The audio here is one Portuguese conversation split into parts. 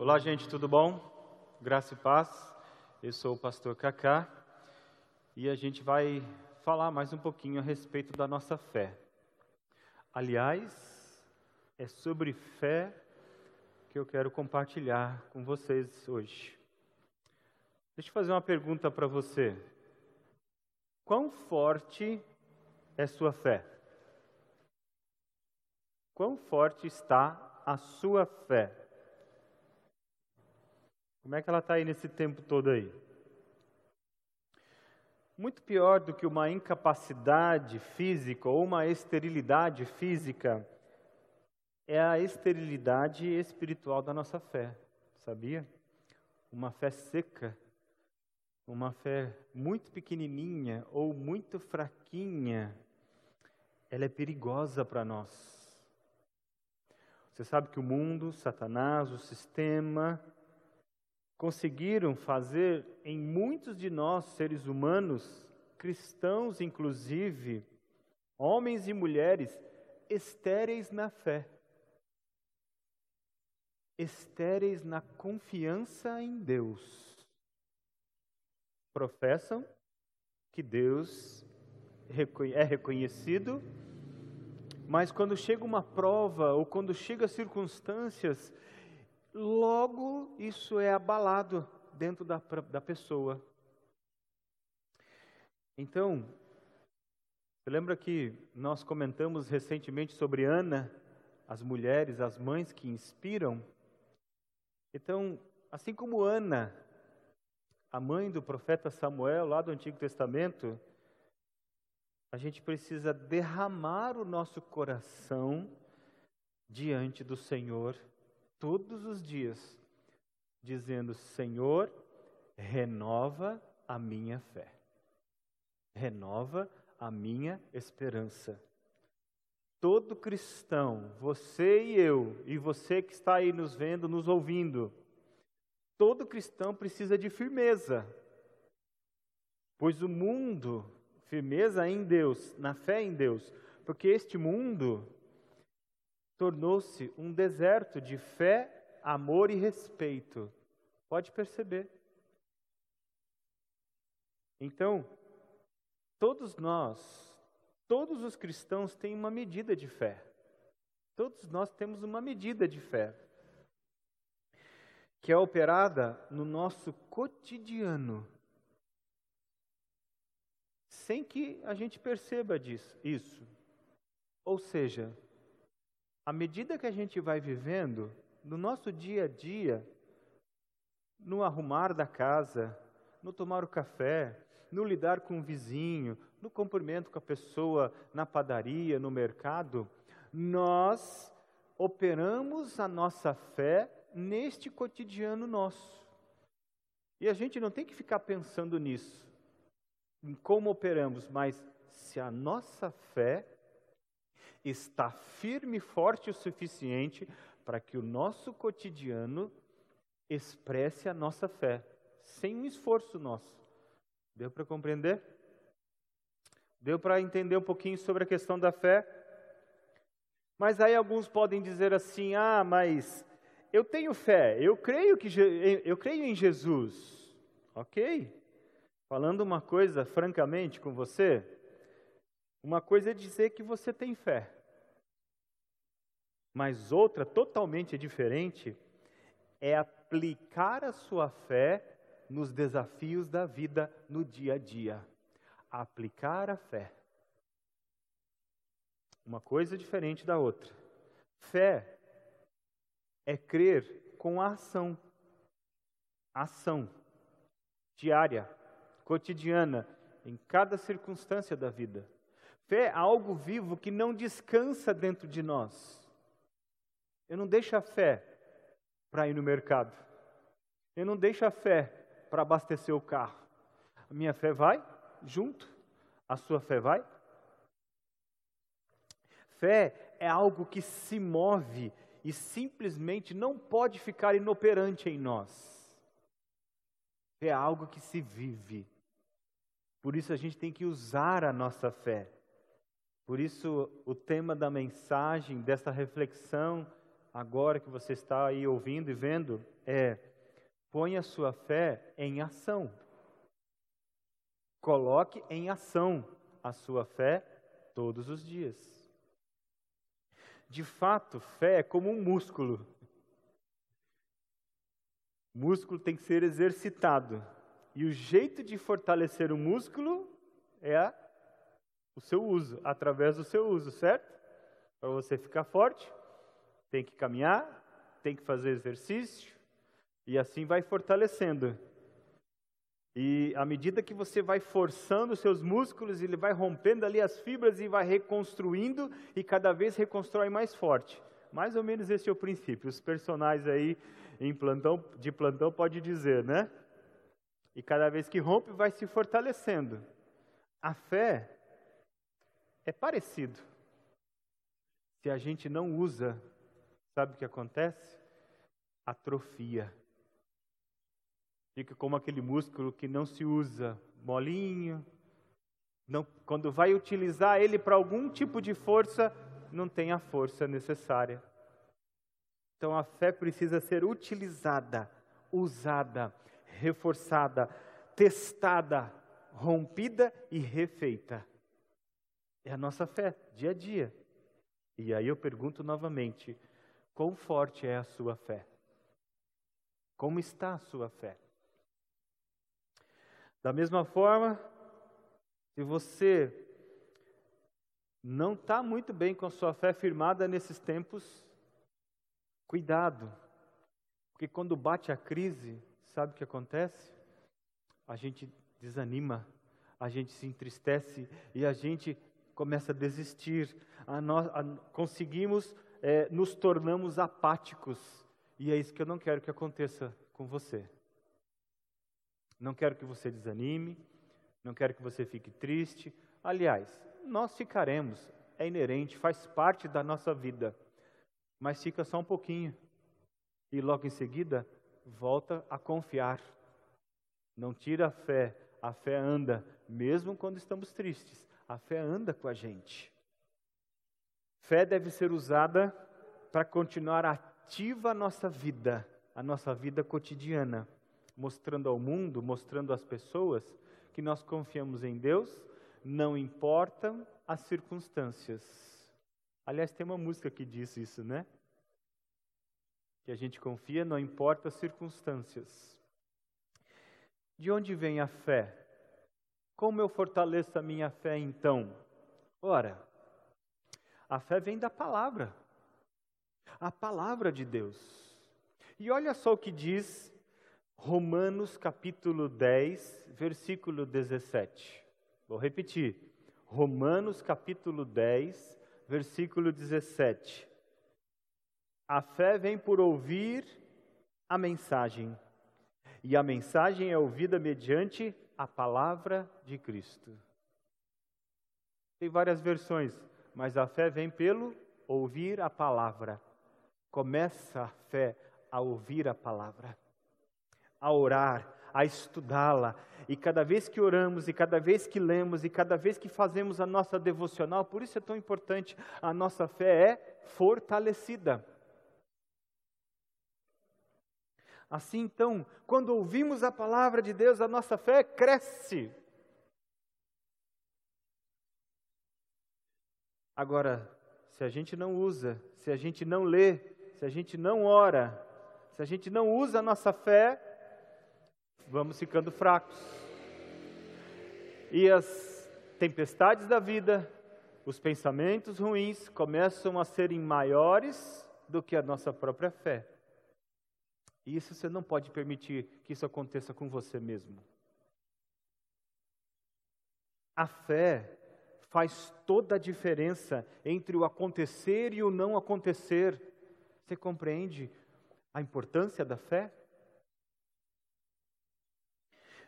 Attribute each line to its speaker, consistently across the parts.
Speaker 1: Olá, gente, tudo bom? Graça e paz. Eu sou o pastor Kaká e a gente vai falar mais um pouquinho a respeito da nossa fé. Aliás, é sobre fé que eu quero compartilhar com vocês hoje. Deixa eu fazer uma pergunta para você. Quão forte é sua fé? Quão forte está a sua fé? Como é que ela está aí nesse tempo todo aí? Muito pior do que uma incapacidade física ou uma esterilidade física é a esterilidade espiritual da nossa fé, sabia? Uma fé seca, uma fé muito pequenininha ou muito fraquinha, ela é perigosa para nós. Você sabe que o mundo, Satanás, o sistema, conseguiram fazer em muitos de nós, seres humanos, cristãos inclusive, homens e mulheres, estéreis na fé, estéreis na confiança em Deus. Professam que Deus é reconhecido, mas quando chega uma prova ou quando chega circunstâncias logo isso é abalado dentro da, da pessoa. Então, você lembra que nós comentamos recentemente sobre Ana, as mulheres, as mães que inspiram? Então, assim como Ana, a mãe do profeta Samuel, lá do Antigo Testamento, a gente precisa derramar o nosso coração diante do Senhor todos os dias, dizendo: Senhor, renova a minha fé, renova a minha esperança. Todo cristão, você e eu, e você que está aí nos vendo, nos ouvindo, todo cristão precisa de firmeza, pois o mundo, firmeza em Deus, na fé em Deus, porque este mundo tornou-se um deserto de fé, amor e respeito. Pode perceber. Então, todos nós, todos os cristãos têm uma medida de fé. Todos nós temos uma medida de fé que é operada no nosso cotidiano, sem que a gente perceba disso, isso. Ou seja, à medida que a gente vai vivendo, no nosso dia a dia, no arrumar da casa, no tomar o café, no lidar com o vizinho, no cumprimento com a pessoa na padaria, no mercado, nós operamos a nossa fé neste cotidiano nosso. E a gente não tem que ficar pensando nisso, em como operamos, mas se a nossa fé está firme e forte o suficiente para que o nosso cotidiano expresse a nossa fé, sem um esforço nosso. Deu para compreender? Deu para entender um pouquinho sobre a questão da fé? Mas aí alguns podem dizer assim: "Ah, mas eu tenho fé, eu creio que eu creio em Jesus". OK? Falando uma coisa francamente com você, uma coisa é dizer que você tem fé, mas outra totalmente diferente é aplicar a sua fé nos desafios da vida no dia a dia. Aplicar a fé. Uma coisa diferente da outra. Fé é crer com a ação. Ação diária, cotidiana, em cada circunstância da vida. Fé é algo vivo que não descansa dentro de nós. Eu não deixo a fé para ir no mercado. Eu não deixo a fé para abastecer o carro. A minha fé vai junto. A sua fé vai? Fé é algo que se move e simplesmente não pode ficar inoperante em nós. É algo que se vive. Por isso a gente tem que usar a nossa fé. Por isso, o tema da mensagem, dessa reflexão agora que você está aí ouvindo e vendo, é põe a sua fé em ação. Coloque em ação a sua fé todos os dias. De fato, fé é como um músculo. O músculo tem que ser exercitado. E o jeito de fortalecer o músculo é a, o seu uso, através do seu uso, certo? Para você ficar forte, tem que caminhar, tem que fazer exercício, e assim vai fortalecendo. E à medida que você vai forçando os seus músculos, ele vai rompendo ali as fibras e vai reconstruindo e cada vez reconstrói mais forte. Mais ou menos esse é o princípio. Os personagens aí em plantão, de plantão pode dizer, né? E cada vez que rompe, vai se fortalecendo. A fé é parecido. Se a gente não usa, sabe o que acontece? Atrofia. Fica como aquele músculo que não se usa, molinho. Não, quando vai utilizar ele para algum tipo de força, não tem a força necessária. Então a fé precisa ser utilizada, usada, reforçada, testada, rompida e refeita. É a nossa fé, dia a dia. E aí eu pergunto novamente: quão forte é a sua fé? Como está a sua fé? Da mesma forma, se você não está muito bem com a sua fé firmada nesses tempos, cuidado, porque quando bate a crise, sabe o que acontece? A gente desanima, a gente se entristece e a gente começa a desistir, a nós, a, conseguimos, é, nos tornamos apáticos, e é isso que eu não quero que aconteça com você. Não quero que você desanime, não quero que você fique triste. Aliás, nós ficaremos, é inerente, faz parte da nossa vida. Mas fica só um pouquinho. E logo em seguida, volta a confiar. Não tira a fé, a fé anda, mesmo quando estamos tristes. A fé anda com a gente. Fé deve ser usada para continuar ativa a nossa vida, a nossa vida cotidiana mostrando ao mundo, mostrando às pessoas que nós confiamos em Deus, não importam as circunstâncias. Aliás, tem uma música que diz isso, né? Que a gente confia, não importa as circunstâncias. De onde vem a fé? Como eu fortaleço a minha fé então? Ora, a fé vem da palavra, a palavra de Deus. E olha só o que diz Romanos capítulo 10, versículo 17. Vou repetir. Romanos capítulo 10, versículo 17. A fé vem por ouvir a mensagem, e a mensagem é ouvida mediante a palavra de Cristo. Tem várias versões, mas a fé vem pelo ouvir a palavra. Começa a fé a ouvir a palavra a orar, a estudá-la. E cada vez que oramos, e cada vez que lemos, e cada vez que fazemos a nossa devocional, por isso é tão importante, a nossa fé é fortalecida. Assim então, quando ouvimos a palavra de Deus, a nossa fé cresce. Agora, se a gente não usa, se a gente não lê, se a gente não ora, se a gente não usa a nossa fé, vamos ficando fracos. E as tempestades da vida, os pensamentos ruins começam a serem maiores do que a nossa própria fé. E isso você não pode permitir que isso aconteça com você mesmo. A fé faz toda a diferença entre o acontecer e o não acontecer. Você compreende a importância da fé?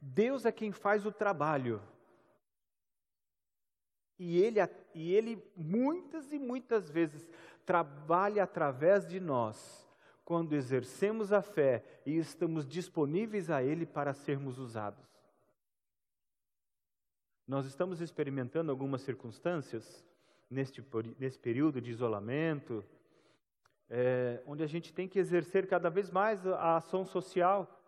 Speaker 1: Deus é quem faz o trabalho. E ele, e ele muitas e muitas vezes trabalha através de nós, quando exercemos a fé e estamos disponíveis a Ele para sermos usados. Nós estamos experimentando algumas circunstâncias neste, nesse período de isolamento, é, onde a gente tem que exercer cada vez mais a ação social.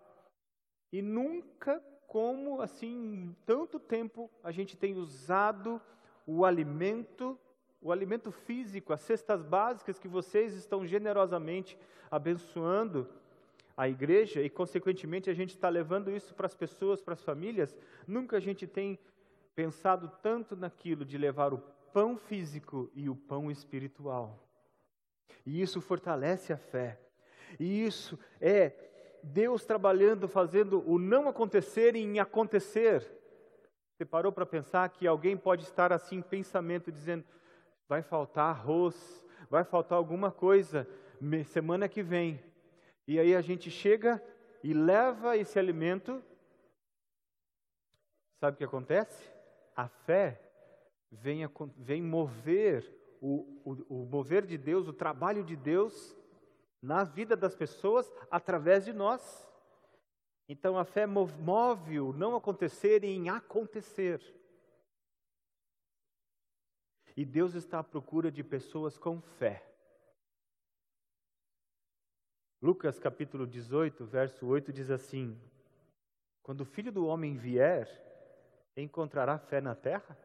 Speaker 1: E nunca, como assim, tanto tempo a gente tem usado o alimento, o alimento físico, as cestas básicas que vocês estão generosamente abençoando a igreja e, consequentemente, a gente está levando isso para as pessoas, para as famílias. Nunca a gente tem pensado tanto naquilo de levar o pão físico e o pão espiritual. E isso fortalece a fé. E isso é Deus trabalhando, fazendo o não acontecer em acontecer. Você parou para pensar que alguém pode estar assim em pensamento, dizendo: vai faltar arroz, vai faltar alguma coisa semana que vem. E aí a gente chega e leva esse alimento. Sabe o que acontece? A fé vem, vem mover o, o, o mover de Deus, o trabalho de Deus na vida das pessoas através de nós. Então a fé move o não acontecer em acontecer. E Deus está à procura de pessoas com fé. Lucas capítulo 18, verso 8 diz assim: Quando o filho do homem vier, encontrará fé na terra?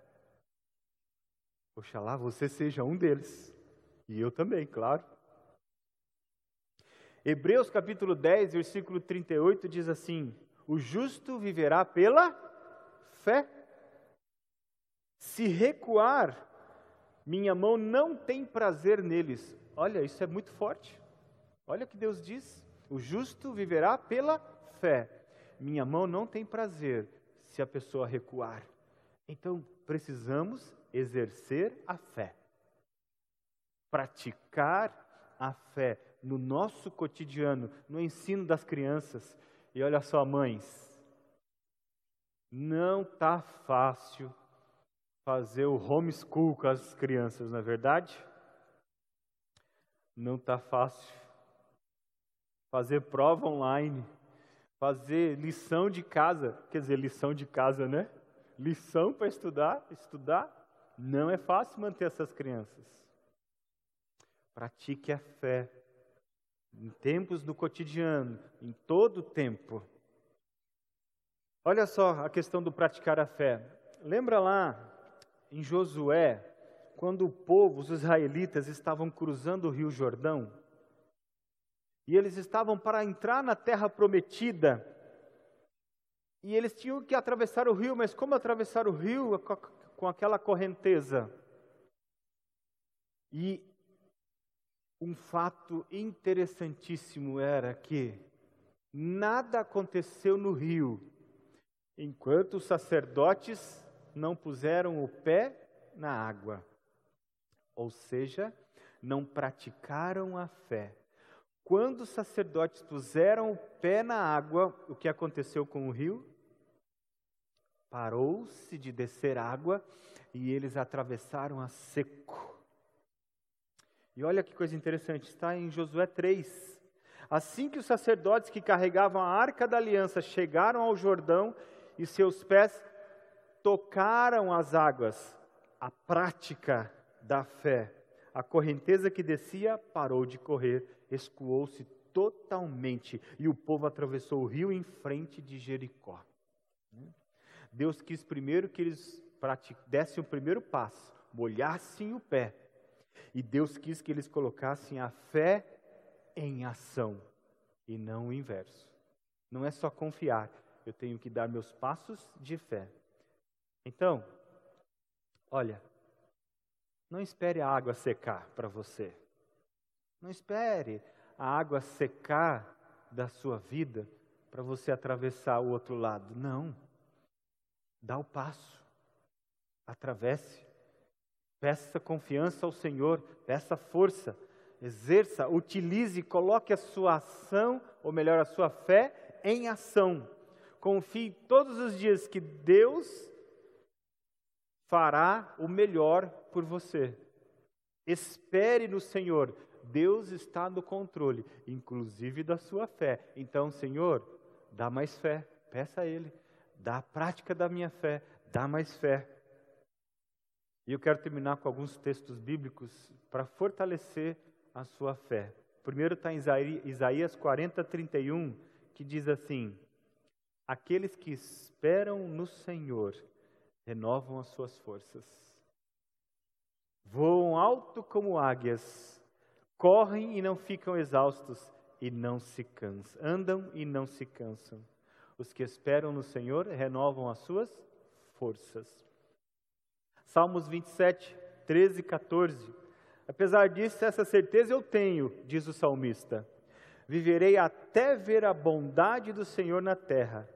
Speaker 1: Oxalá você seja um deles. E eu também, claro. Hebreus capítulo 10, versículo 38 diz assim: O justo viverá pela fé. Se recuar, minha mão não tem prazer neles. Olha, isso é muito forte. Olha o que Deus diz: O justo viverá pela fé. Minha mão não tem prazer se a pessoa recuar. Então, precisamos exercer a fé, praticar a fé no nosso cotidiano, no ensino das crianças. E olha só, mães, não está fácil fazer o homeschool com as crianças, não é verdade? Não está fácil. Fazer prova online, fazer lição de casa, quer dizer, lição de casa, né? Lição para estudar, estudar. Não é fácil manter essas crianças. Pratique a fé em tempos do cotidiano, em todo o tempo. Olha só a questão do praticar a fé. Lembra lá em Josué, quando o povo, os israelitas, estavam cruzando o rio Jordão? E eles estavam para entrar na terra prometida. E eles tinham que atravessar o rio, mas como atravessar o rio com aquela correnteza. E um fato interessantíssimo era que nada aconteceu no rio enquanto os sacerdotes não puseram o pé na água. Ou seja, não praticaram a fé. Quando os sacerdotes puseram o pé na água, o que aconteceu com o rio? Parou-se de descer água e eles atravessaram a seco. E olha que coisa interessante, está em Josué 3. Assim que os sacerdotes que carregavam a arca da aliança chegaram ao Jordão e seus pés tocaram as águas, a prática da fé, a correnteza que descia parou de correr, escoou-se totalmente e o povo atravessou o rio em frente de Jericó. Deus quis primeiro que eles dessem o primeiro passo, molhassem o pé. E Deus quis que eles colocassem a fé em ação e não o inverso. Não é só confiar, eu tenho que dar meus passos de fé. Então, olha, não espere a água secar para você. Não espere a água secar da sua vida para você atravessar o outro lado. Não. Dá o passo, atravesse, peça confiança ao Senhor, peça força, exerça, utilize, coloque a sua ação, ou melhor, a sua fé em ação. Confie todos os dias que Deus fará o melhor por você. Espere no Senhor. Deus está no controle, inclusive da sua fé. Então, Senhor, dá mais fé, peça a Ele dá a prática da minha fé, dá mais fé. E eu quero terminar com alguns textos bíblicos para fortalecer a sua fé. primeiro está em Isaías 40, 31, que diz assim: Aqueles que esperam no Senhor renovam as suas forças, voam alto como águias, correm e não ficam exaustos, e não se cansam, andam e não se cansam. Os que esperam no Senhor renovam as suas forças. Salmos 27, 13 e 14. Apesar disso, essa certeza eu tenho, diz o salmista. Viverei até ver a bondade do Senhor na terra.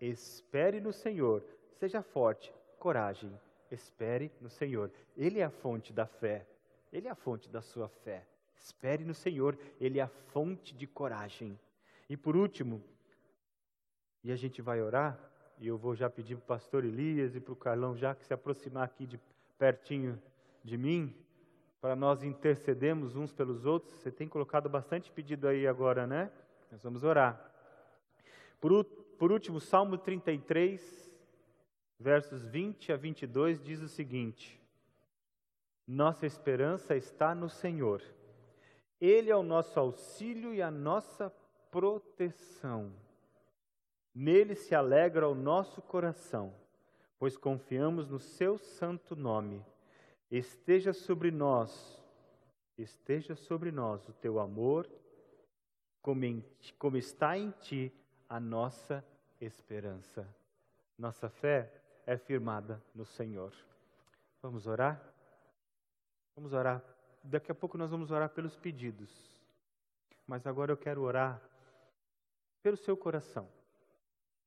Speaker 1: Espere no Senhor, seja forte, coragem, espere no Senhor. Ele é a fonte da fé, Ele é a fonte da sua fé. Espere no Senhor, Ele é a fonte de coragem. E por último, e a gente vai orar, e eu vou já pedir para o pastor Elias e para o Carlão já que se aproximar aqui de pertinho de mim, para nós intercedermos uns pelos outros. Você tem colocado bastante pedido aí agora, né? Nós vamos orar. Por, por último, Salmo 33, versos 20 a 22, diz o seguinte: Nossa esperança está no Senhor. Ele é o nosso auxílio e a nossa proteção. Nele se alegra o nosso coração, pois confiamos no seu santo nome esteja sobre nós, esteja sobre nós o teu amor, como, em, como está em ti a nossa esperança. Nossa fé é firmada no Senhor. Vamos orar? Vamos orar. Daqui a pouco nós vamos orar pelos pedidos. Mas agora eu quero orar pelo seu coração,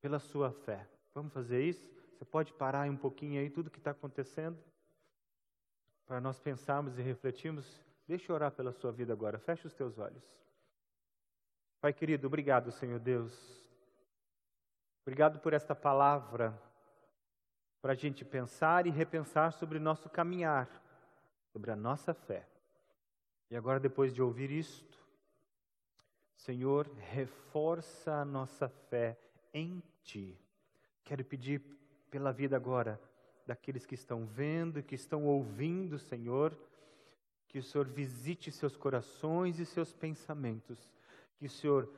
Speaker 1: pela sua fé. Vamos fazer isso? Você pode parar um pouquinho aí tudo que está acontecendo? para nós pensarmos e refletirmos, deixa eu orar pela sua vida agora. Feche os teus olhos. Pai querido, obrigado, Senhor Deus. Obrigado por esta palavra, para a gente pensar e repensar sobre o nosso caminhar, sobre a nossa fé. E agora, depois de ouvir isto, Senhor, reforça a nossa fé em Ti. Quero pedir pela vida agora daqueles que estão vendo, que estão ouvindo, Senhor. Que o Senhor visite seus corações e seus pensamentos. Que o Senhor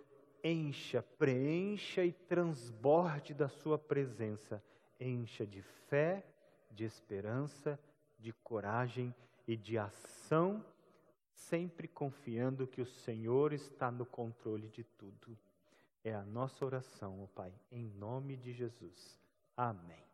Speaker 1: encha, preencha e transborde da Sua presença. Encha de fé, de esperança, de coragem e de ação, sempre confiando que o Senhor está no controle de tudo. É a nossa oração, ó Pai, em nome de Jesus. Amém.